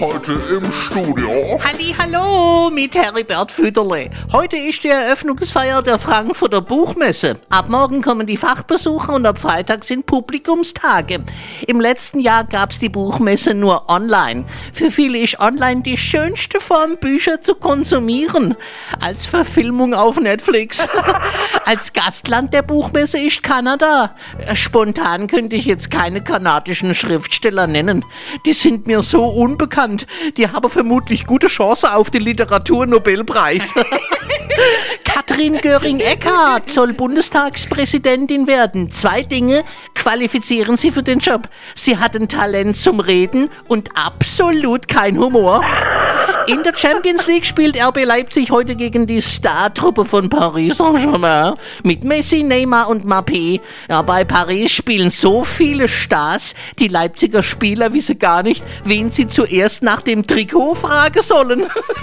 Heute im Studio. Halli, hallo mit Heribert Füderle. Heute ist die Eröffnungsfeier der Frankfurter Buchmesse. Ab morgen kommen die Fachbesucher und ab Freitag sind Publikumstage. Im letzten Jahr gab's die Buchmesse nur online. Für viele ist online die schönste Form, Bücher zu konsumieren. Als Verfilmung auf Netflix. Als Gastland der Buchmesse ist Kanada. Spontan könnte ich jetzt keine kanadischen Schriftsteller nennen. Die sind mir so unbekannt. Die haben vermutlich gute Chance auf den Literaturnobelpreis. Katrin Göring-Eckardt soll Bundestagspräsidentin werden. Zwei Dinge qualifizieren sie für den Job. Sie hat ein Talent zum Reden und absolut kein Humor. In der Champions League spielt RB Leipzig heute gegen die Startruppe von Paris Saint-Germain mit Messi, Neymar und Mbappé. Ja, bei Paris spielen so viele Stars, die Leipziger Spieler wissen gar nicht, wen sie zuerst nach dem Trikot fragen sollen.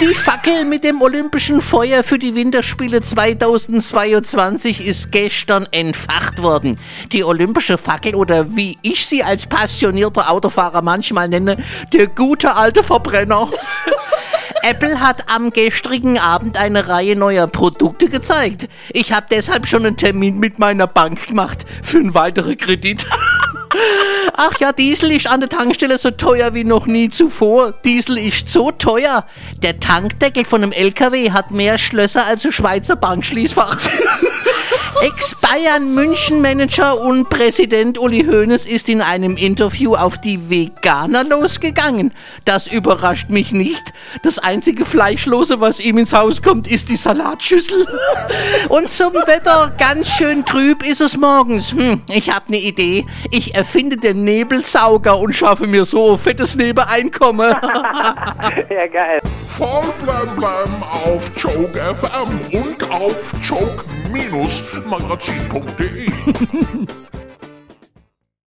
Die Fackel mit dem olympischen Feuer für die Winterspiele 2022 ist gestern entfacht worden. Die olympische Fackel oder wie ich sie als passionierter Autofahrer manchmal nenne, der gute alte Verbrenner. Apple hat am gestrigen Abend eine Reihe neuer Produkte gezeigt. Ich habe deshalb schon einen Termin mit meiner Bank gemacht für einen weiteren Kredit. Ach ja, Diesel ist an der Tankstelle so teuer wie noch nie zuvor. Diesel ist so teuer. Der Tankdeckel von einem LKW hat mehr Schlösser als ein Schweizer Bankschließfach. Ex-Bayern München Manager und Präsident Uli Hoeneß ist in einem Interview auf die Veganer losgegangen. Das überrascht mich nicht. Das einzige Fleischlose, was ihm ins Haus kommt, ist die Salatschüssel. Und zum Wetter ganz schön trüb ist es morgens. Hm, ich habe eine Idee. Ich erfinde den Nebelsauger und schaffe mir so fettes Nebeneinkommen. ja, geil. Voll blem auf Joke FM und auf minus magasin.de